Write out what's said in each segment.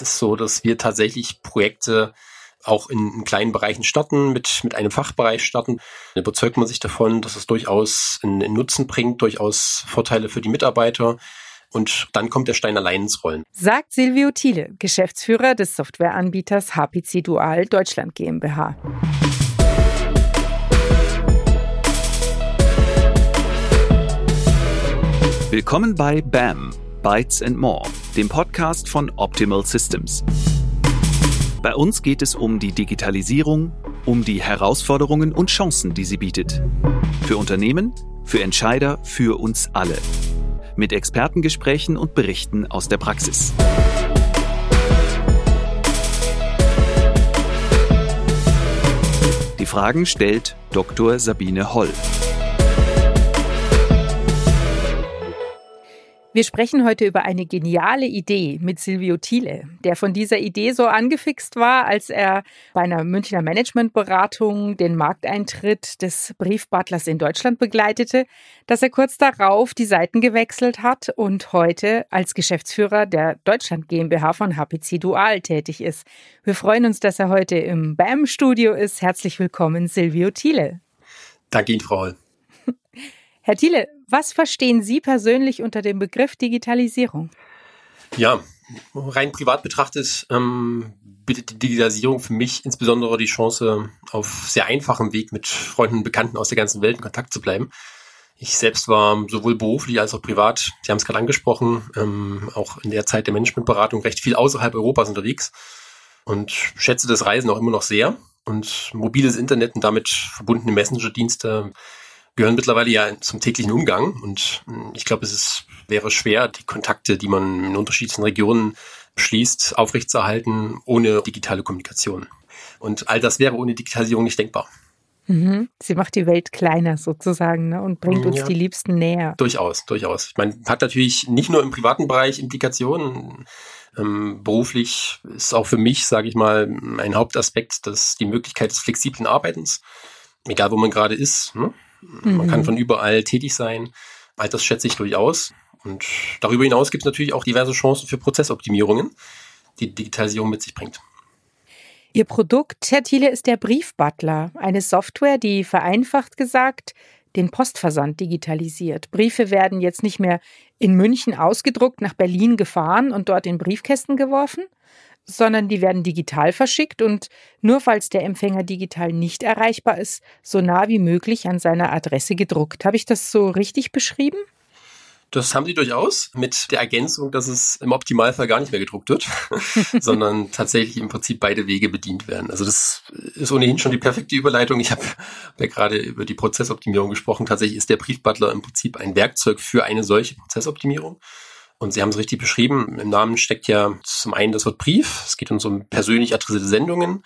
ist es so, dass wir tatsächlich Projekte auch in, in kleinen Bereichen starten, mit, mit einem Fachbereich starten. Dann überzeugt man sich davon, dass es durchaus einen, einen Nutzen bringt, durchaus Vorteile für die Mitarbeiter. Und dann kommt der Stein allein ins Rollen. Sagt Silvio Thiele, Geschäftsführer des Softwareanbieters HPC Dual Deutschland GmbH. Willkommen bei BAM, Bytes and More, dem Podcast von Optimal Systems. Bei uns geht es um die Digitalisierung, um die Herausforderungen und Chancen, die sie bietet. Für Unternehmen, für Entscheider, für uns alle. Mit Expertengesprächen und Berichten aus der Praxis. Die Fragen stellt Dr. Sabine Holl. Wir sprechen heute über eine geniale Idee mit Silvio Thiele, der von dieser Idee so angefixt war, als er bei einer Münchner Managementberatung den Markteintritt des Briefbutlers in Deutschland begleitete, dass er kurz darauf die Seiten gewechselt hat und heute als Geschäftsführer der Deutschland GmbH von HPC Dual tätig ist. Wir freuen uns, dass er heute im BAM-Studio ist. Herzlich willkommen, Silvio Thiele. Danke Ihnen, Frau Holl. Herr Thiele, was verstehen Sie persönlich unter dem Begriff Digitalisierung? Ja, rein privat betrachtet ähm, bietet die Digitalisierung für mich insbesondere die Chance, auf sehr einfachem Weg mit Freunden und Bekannten aus der ganzen Welt in Kontakt zu bleiben. Ich selbst war sowohl beruflich als auch privat, Sie haben es gerade angesprochen, ähm, auch in der Zeit der Managementberatung recht viel außerhalb Europas unterwegs und schätze das Reisen auch immer noch sehr. Und mobiles Internet und damit verbundene Messenger-Dienste gehören mittlerweile ja zum täglichen Umgang. Und hm, ich glaube, es ist, wäre schwer, die Kontakte, die man in unterschiedlichen Regionen schließt, aufrechtzuerhalten ohne digitale Kommunikation. Und all das wäre ohne Digitalisierung nicht denkbar. Mhm. Sie macht die Welt kleiner sozusagen ne, und bringt uns ja. die Liebsten näher. Durchaus, durchaus. Ich meine, hat natürlich nicht nur im privaten Bereich Implikationen. Ähm, beruflich ist auch für mich, sage ich mal, ein Hauptaspekt, dass die Möglichkeit des flexiblen Arbeitens, egal wo man gerade ist, ne? Mhm. Man kann mhm. von überall tätig sein. All das schätze ich durchaus. Und darüber hinaus gibt es natürlich auch diverse Chancen für Prozessoptimierungen, die Digitalisierung mit sich bringt. Ihr Produkt, Herr Thiele, ist der Briefbutler, eine Software, die vereinfacht gesagt den Postversand digitalisiert. Briefe werden jetzt nicht mehr in München ausgedruckt, nach Berlin gefahren und dort in Briefkästen geworfen, sondern die werden digital verschickt und nur falls der Empfänger digital nicht erreichbar ist, so nah wie möglich an seiner Adresse gedruckt. Habe ich das so richtig beschrieben? Das haben sie durchaus mit der Ergänzung, dass es im Optimalfall gar nicht mehr gedruckt wird, sondern tatsächlich im Prinzip beide Wege bedient werden. Also das ist ohnehin schon die perfekte Überleitung. Ich habe ja gerade über die Prozessoptimierung gesprochen. Tatsächlich ist der Briefbutler im Prinzip ein Werkzeug für eine solche Prozessoptimierung. Und Sie haben es richtig beschrieben. Im Namen steckt ja zum einen das Wort Brief. Es geht uns um persönlich adressierte Sendungen.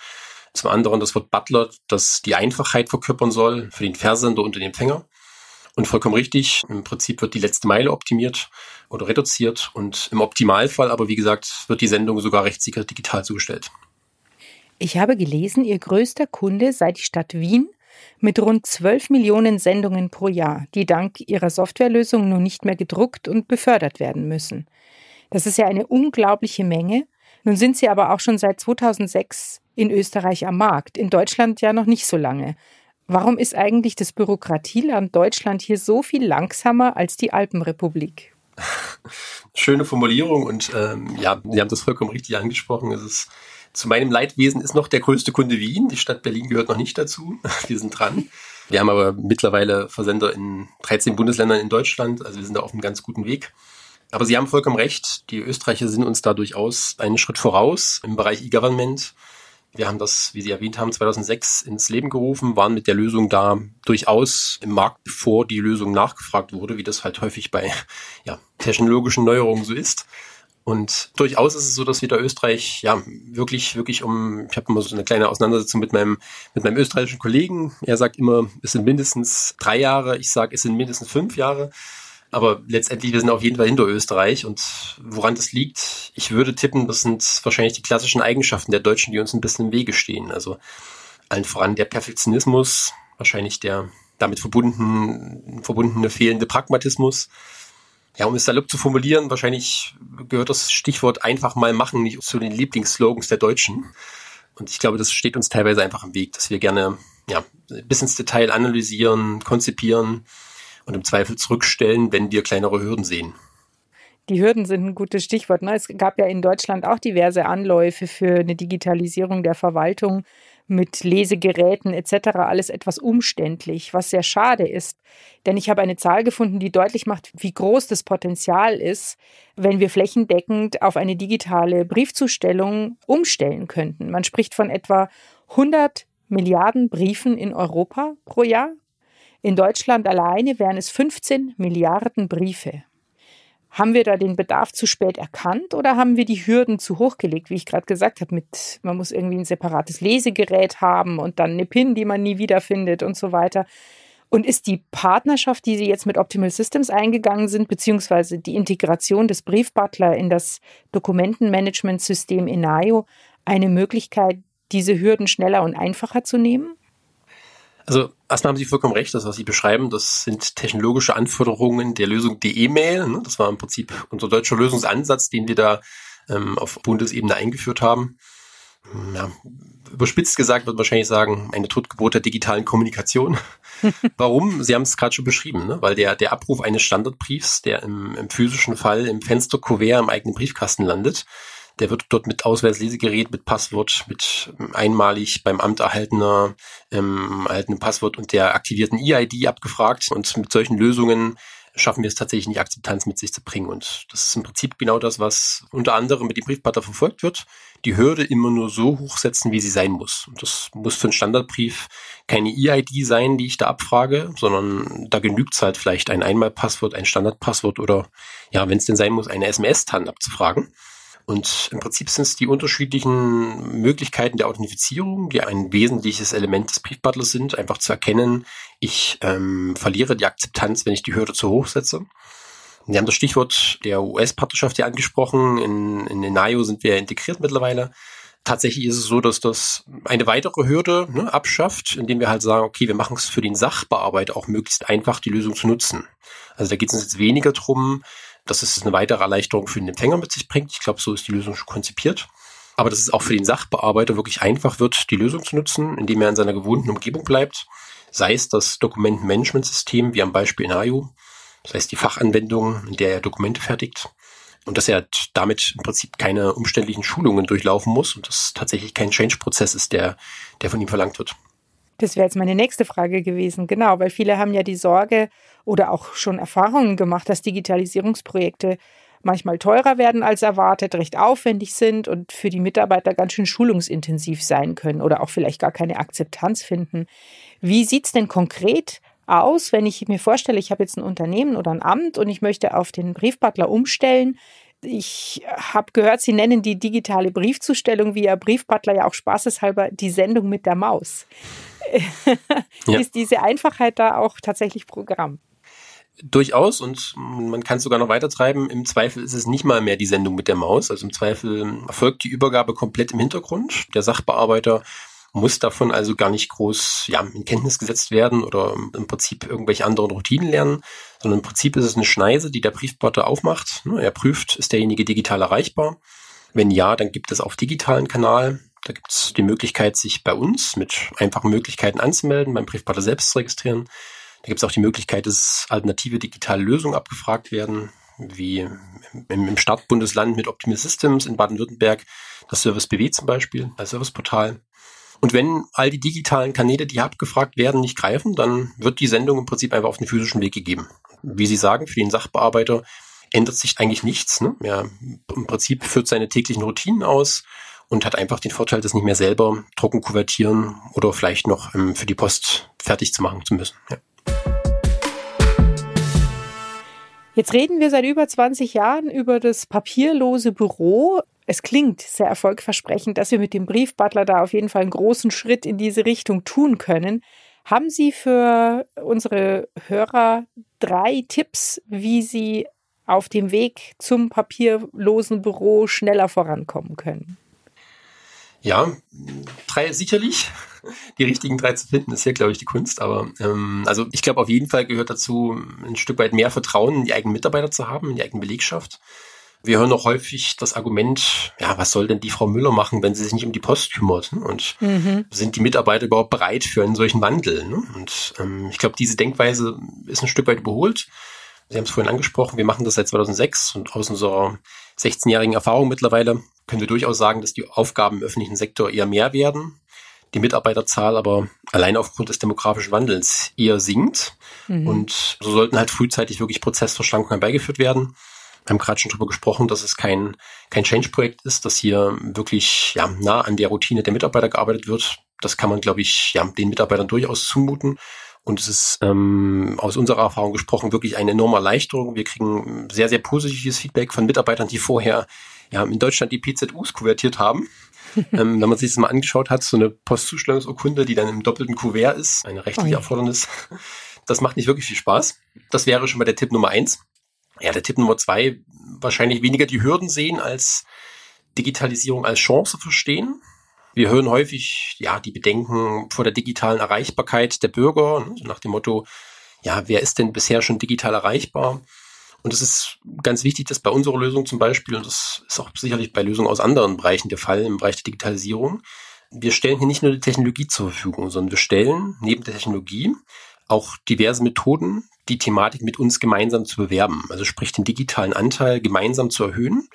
Zum anderen das Wort Butler, das die Einfachheit verkörpern soll für den Versender und den Empfänger. Und vollkommen richtig, im Prinzip wird die letzte Meile optimiert oder reduziert und im Optimalfall, aber wie gesagt, wird die Sendung sogar rechtssicher digital zugestellt. Ich habe gelesen, Ihr größter Kunde sei die Stadt Wien mit rund 12 Millionen Sendungen pro Jahr, die dank ihrer Softwarelösung nun nicht mehr gedruckt und befördert werden müssen. Das ist ja eine unglaubliche Menge. Nun sind sie aber auch schon seit 2006 in Österreich am Markt, in Deutschland ja noch nicht so lange. Warum ist eigentlich das Bürokratieland Deutschland hier so viel langsamer als die Alpenrepublik? Schöne Formulierung und ähm, ja, Sie haben das vollkommen richtig angesprochen. Es ist zu meinem Leidwesen ist noch der größte Kunde Wien. Die Stadt Berlin gehört noch nicht dazu. Wir sind dran. Wir haben aber mittlerweile Versender in 13 Bundesländern in Deutschland. Also wir sind da auf einem ganz guten Weg. Aber Sie haben vollkommen recht. Die Österreicher sind uns da durchaus einen Schritt voraus im Bereich E-Government. Wir haben das, wie Sie erwähnt haben, 2006 ins Leben gerufen, waren mit der Lösung da durchaus im Markt, bevor die Lösung nachgefragt wurde, wie das halt häufig bei ja, technologischen Neuerungen so ist. Und durchaus ist es so, dass wir da Österreich ja wirklich, wirklich um, ich habe immer so eine kleine Auseinandersetzung mit meinem, mit meinem österreichischen Kollegen. Er sagt immer, es sind mindestens drei Jahre, ich sage, es sind mindestens fünf Jahre. Aber letztendlich, wir sind auf jeden Fall hinter Österreich. Und woran das liegt, ich würde tippen, das sind wahrscheinlich die klassischen Eigenschaften der Deutschen, die uns ein bisschen im Wege stehen. Also allen voran der Perfektionismus, wahrscheinlich der damit verbunden, verbundene fehlende Pragmatismus Ja, um es salopp zu formulieren, wahrscheinlich gehört das Stichwort einfach mal machen nicht zu den Lieblingsslogans der Deutschen. Und ich glaube, das steht uns teilweise einfach im Weg, dass wir gerne ja, bis ins Detail analysieren, konzipieren und im Zweifel zurückstellen, wenn wir kleinere Hürden sehen. Die Hürden sind ein gutes Stichwort. Ne? Es gab ja in Deutschland auch diverse Anläufe für eine Digitalisierung der Verwaltung mit Lesegeräten etc. alles etwas umständlich, was sehr schade ist. Denn ich habe eine Zahl gefunden, die deutlich macht, wie groß das Potenzial ist, wenn wir flächendeckend auf eine digitale Briefzustellung umstellen könnten. Man spricht von etwa 100 Milliarden Briefen in Europa pro Jahr. In Deutschland alleine wären es 15 Milliarden Briefe. Haben wir da den Bedarf zu spät erkannt oder haben wir die Hürden zu hoch gelegt, wie ich gerade gesagt habe, mit man muss irgendwie ein separates Lesegerät haben und dann eine PIN, die man nie wiederfindet und so weiter. Und ist die Partnerschaft, die Sie jetzt mit Optimal Systems eingegangen sind, beziehungsweise die Integration des Briefbutler in das Dokumentenmanagementsystem Enayo eine Möglichkeit, diese Hürden schneller und einfacher zu nehmen? Also erstmal haben Sie vollkommen recht, das, was Sie beschreiben, das sind technologische Anforderungen der Lösung DE-Mail. Ne? Das war im Prinzip unser deutscher Lösungsansatz, den wir da ähm, auf Bundesebene eingeführt haben. Hm, ja, überspitzt gesagt wird wahrscheinlich sagen, eine Totgeburt der digitalen Kommunikation. Warum? Sie haben es gerade schon beschrieben, ne? weil der, der Abruf eines Standardbriefs, der im, im physischen Fall im Fensterkuvert im eigenen Briefkasten landet, der wird dort mit Ausweislesegerät, mit Passwort, mit einmalig beim Amt erhaltener, ähm, erhaltenem Passwort und der aktivierten EID abgefragt. Und mit solchen Lösungen schaffen wir es tatsächlich nicht, Akzeptanz mit sich zu bringen. Und das ist im Prinzip genau das, was unter anderem mit dem Briefpater verfolgt wird. Die Hürde immer nur so hochsetzen, wie sie sein muss. Und das muss für einen Standardbrief keine EID sein, die ich da abfrage, sondern da genügt es halt vielleicht ein Einmalpasswort, ein Standardpasswort oder ja, wenn es denn sein muss, eine SMS-TAN abzufragen. Und im Prinzip sind es die unterschiedlichen Möglichkeiten der Authentifizierung, die ein wesentliches Element des Briefbutlers sind, einfach zu erkennen, ich ähm, verliere die Akzeptanz, wenn ich die Hürde zu hoch setze. Wir haben das Stichwort der US-Partnerschaft hier angesprochen. In, in Enayo sind wir integriert mittlerweile. Tatsächlich ist es so, dass das eine weitere Hürde ne, abschafft, indem wir halt sagen, okay, wir machen es für den Sachbearbeiter auch möglichst einfach, die Lösung zu nutzen. Also da geht es uns jetzt weniger drum, dass es eine weitere Erleichterung für den Empfänger mit sich bringt. Ich glaube, so ist die Lösung schon konzipiert. Aber dass es auch für den Sachbearbeiter wirklich einfach wird, die Lösung zu nutzen, indem er in seiner gewohnten Umgebung bleibt. Sei es das Dokumentenmanagementsystem, wie am Beispiel in AYO, das heißt die Fachanwendung, in der er Dokumente fertigt. Und dass er damit im Prinzip keine umständlichen Schulungen durchlaufen muss und das tatsächlich kein Change-Prozess ist, der, der von ihm verlangt wird. Das wäre jetzt meine nächste Frage gewesen, genau, weil viele haben ja die Sorge oder auch schon Erfahrungen gemacht, dass Digitalisierungsprojekte manchmal teurer werden als erwartet, recht aufwendig sind und für die Mitarbeiter ganz schön schulungsintensiv sein können oder auch vielleicht gar keine Akzeptanz finden. Wie sieht es denn konkret aus, wenn ich mir vorstelle, ich habe jetzt ein Unternehmen oder ein Amt und ich möchte auf den Briefbutler umstellen? Ich habe gehört, Sie nennen die digitale Briefzustellung via Briefbutler ja auch spaßeshalber die Sendung mit der Maus. ja. ist diese Einfachheit da auch tatsächlich Programm. Durchaus und man kann es sogar noch weiter treiben. Im Zweifel ist es nicht mal mehr die Sendung mit der Maus. Also im Zweifel erfolgt die Übergabe komplett im Hintergrund. Der Sachbearbeiter muss davon also gar nicht groß ja, in Kenntnis gesetzt werden oder im Prinzip irgendwelche anderen Routinen lernen, sondern im Prinzip ist es eine Schneise, die der Briefbote aufmacht. Er prüft, ist derjenige digital erreichbar. Wenn ja, dann gibt es auf digitalen Kanal da gibt es die Möglichkeit, sich bei uns mit einfachen Möglichkeiten anzumelden, beim Briefpartner selbst zu registrieren. Da gibt es auch die Möglichkeit, dass alternative digitale Lösungen abgefragt werden, wie im Startbundesland mit Optimal Systems in Baden-Württemberg, das Service BW zum Beispiel als Serviceportal. Und wenn all die digitalen Kanäle, die abgefragt werden, nicht greifen, dann wird die Sendung im Prinzip einfach auf den physischen Weg gegeben. Wie Sie sagen, für den Sachbearbeiter ändert sich eigentlich nichts. Ne? Er im Prinzip führt seine täglichen Routinen aus, und hat einfach den Vorteil, das nicht mehr selber trocken kuvertieren oder vielleicht noch ähm, für die Post fertig zu machen zu müssen. Ja. Jetzt reden wir seit über 20 Jahren über das papierlose Büro. Es klingt sehr erfolgversprechend, dass wir mit dem Briefbutler da auf jeden Fall einen großen Schritt in diese Richtung tun können. Haben Sie für unsere Hörer drei Tipps, wie sie auf dem Weg zum papierlosen Büro schneller vorankommen können? Ja, drei sicherlich. die richtigen drei zu finden, ist hier, glaube ich, die Kunst. Aber ähm, also ich glaube, auf jeden Fall gehört dazu, ein Stück weit mehr Vertrauen in die eigenen Mitarbeiter zu haben, in die eigene Belegschaft. Wir hören auch häufig das Argument, ja, was soll denn die Frau Müller machen, wenn sie sich nicht um die Post kümmert? Ne? Und mhm. sind die Mitarbeiter überhaupt bereit für einen solchen Wandel? Ne? Und ähm, ich glaube, diese Denkweise ist ein Stück weit überholt. Sie haben es vorhin angesprochen, wir machen das seit 2006 und aus unserer 16-jährigen Erfahrung mittlerweile können wir durchaus sagen, dass die Aufgaben im öffentlichen Sektor eher mehr werden, die Mitarbeiterzahl aber allein aufgrund des demografischen Wandels eher sinkt. Mhm. Und so sollten halt frühzeitig wirklich Prozessverschlankungen herbeigeführt werden. Wir haben gerade schon darüber gesprochen, dass es kein, kein Change-Projekt ist, dass hier wirklich ja, nah an der Routine der Mitarbeiter gearbeitet wird. Das kann man, glaube ich, ja, den Mitarbeitern durchaus zumuten. Und es ist ähm, aus unserer Erfahrung gesprochen wirklich eine enorme Erleichterung. Wir kriegen sehr, sehr positives Feedback von Mitarbeitern, die vorher ja, in Deutschland die PZUs kuvertiert haben. ähm, wenn man sich das mal angeschaut hat, so eine Postzustellungsurkunde, die dann im doppelten Kuvert ist, eine rechtliche Erfordernis, das macht nicht wirklich viel Spaß. Das wäre schon mal der Tipp Nummer eins. Ja, der Tipp Nummer zwei, wahrscheinlich weniger die Hürden sehen als Digitalisierung als Chance verstehen. Wir hören häufig, ja, die Bedenken vor der digitalen Erreichbarkeit der Bürger, ne, nach dem Motto, ja, wer ist denn bisher schon digital erreichbar? Und es ist ganz wichtig, dass bei unserer Lösung zum Beispiel, und das ist auch sicherlich bei Lösungen aus anderen Bereichen der Fall, im Bereich der Digitalisierung, wir stellen hier nicht nur die Technologie zur Verfügung, sondern wir stellen neben der Technologie auch diverse Methoden, die Thematik mit uns gemeinsam zu bewerben. Also sprich den digitalen Anteil gemeinsam zu erhöhen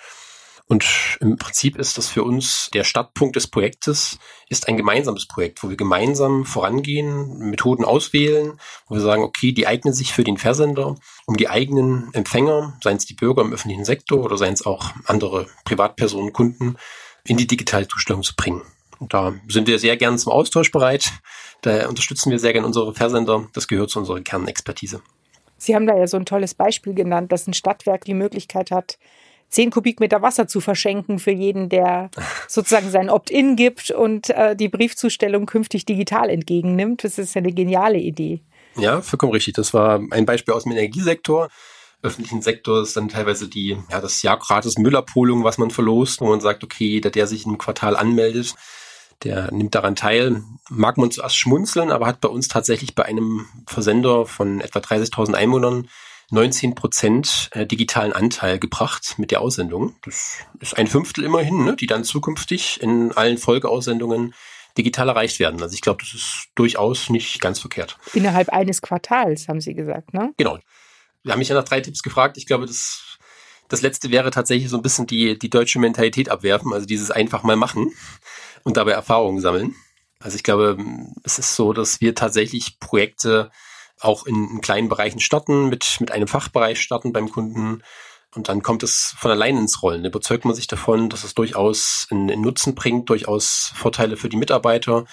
und im Prinzip ist das für uns der Startpunkt des Projektes, ist ein gemeinsames Projekt, wo wir gemeinsam vorangehen, Methoden auswählen, wo wir sagen, okay, die eignen sich für den Versender, um die eigenen Empfänger, seien es die Bürger im öffentlichen Sektor oder seien es auch andere Privatpersonen, Kunden, in die digitale Zustellung zu bringen. Und da sind wir sehr gern zum Austausch bereit. Da unterstützen wir sehr gern unsere Versender. Das gehört zu unserer Kernexpertise. Sie haben da ja so ein tolles Beispiel genannt, dass ein Stadtwerk die Möglichkeit hat, 10 Kubikmeter Wasser zu verschenken für jeden, der sozusagen sein Opt-in gibt und äh, die Briefzustellung künftig digital entgegennimmt. Das ist ja eine geniale Idee. Ja, vollkommen richtig. Das war ein Beispiel aus dem Energiesektor. Öffentlichen Sektor ist dann teilweise die, ja, das Jahr gratis Müllabholung, was man verlost, wo man sagt, okay, jeder, der sich im Quartal anmeldet, der nimmt daran teil. Mag man zuerst schmunzeln, aber hat bei uns tatsächlich bei einem Versender von etwa 30.000 Einwohnern 19 Prozent äh, digitalen Anteil gebracht mit der Aussendung. Das ist ein Fünftel immerhin, ne, die dann zukünftig in allen Folgeaussendungen digital erreicht werden. Also ich glaube, das ist durchaus nicht ganz verkehrt. Innerhalb eines Quartals, haben Sie gesagt, ne? Genau. Wir haben mich ja nach drei Tipps gefragt. Ich glaube, das, das letzte wäre tatsächlich so ein bisschen die, die deutsche Mentalität abwerfen, also dieses einfach mal machen und dabei Erfahrungen sammeln. Also ich glaube, es ist so, dass wir tatsächlich Projekte auch in, in kleinen Bereichen starten, mit, mit einem Fachbereich starten beim Kunden. Und dann kommt es von allein ins Rollen. Überzeugt man sich davon, dass es durchaus einen, einen Nutzen bringt, durchaus Vorteile für die Mitarbeiter.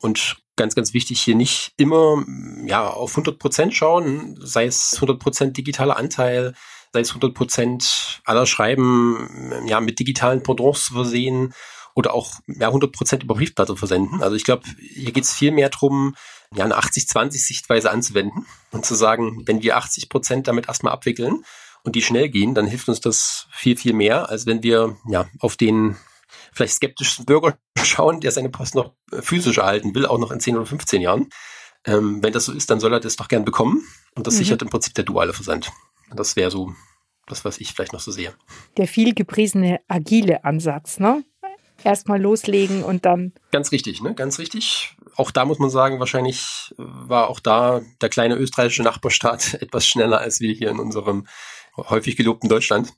Und ganz, ganz wichtig hier nicht immer ja, auf 100 Prozent schauen, sei es 100 Prozent digitaler Anteil, sei es 100 Prozent aller Schreiben ja, mit digitalen Pendants versehen oder auch ja, 100 Prozent über Briefplatte versenden. Also ich glaube, hier geht es viel mehr drum, ja, eine 80-20-Sichtweise anzuwenden und zu sagen, wenn wir 80 Prozent damit erstmal abwickeln und die schnell gehen, dann hilft uns das viel, viel mehr, als wenn wir ja auf den vielleicht skeptischsten Bürger schauen, der seine Post noch physisch erhalten will, auch noch in 10 oder 15 Jahren. Ähm, wenn das so ist, dann soll er das doch gern bekommen. Und das mhm. sichert im Prinzip der duale Versand. Das wäre so das, was ich vielleicht noch so sehe. Der viel gepriesene agile Ansatz, ne? Erstmal loslegen und dann. Ganz richtig, ne? Ganz richtig auch da muss man sagen, wahrscheinlich war auch da der kleine österreichische Nachbarstaat etwas schneller als wir hier in unserem häufig gelobten Deutschland.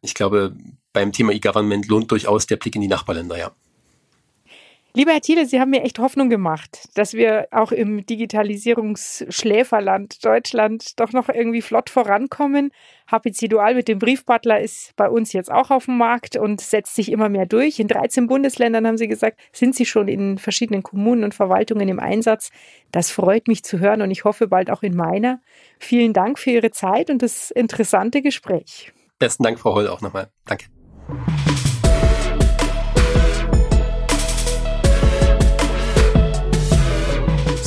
Ich glaube, beim Thema E-Government lohnt durchaus der Blick in die Nachbarländer, ja. Lieber Herr Thiele, Sie haben mir echt Hoffnung gemacht, dass wir auch im Digitalisierungsschläferland Deutschland doch noch irgendwie flott vorankommen. HPC Dual mit dem Briefbutler ist bei uns jetzt auch auf dem Markt und setzt sich immer mehr durch. In 13 Bundesländern haben Sie gesagt, sind Sie schon in verschiedenen Kommunen und Verwaltungen im Einsatz. Das freut mich zu hören und ich hoffe bald auch in meiner. Vielen Dank für Ihre Zeit und das interessante Gespräch. Besten Dank, Frau Holl, auch nochmal. Danke.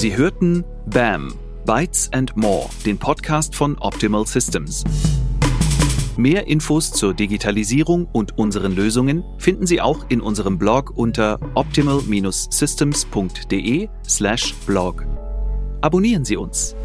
Sie hörten BAM, Bytes and More, den Podcast von Optimal Systems. Mehr Infos zur Digitalisierung und unseren Lösungen finden Sie auch in unserem Blog unter optimal-systems.de/blog. Abonnieren Sie uns.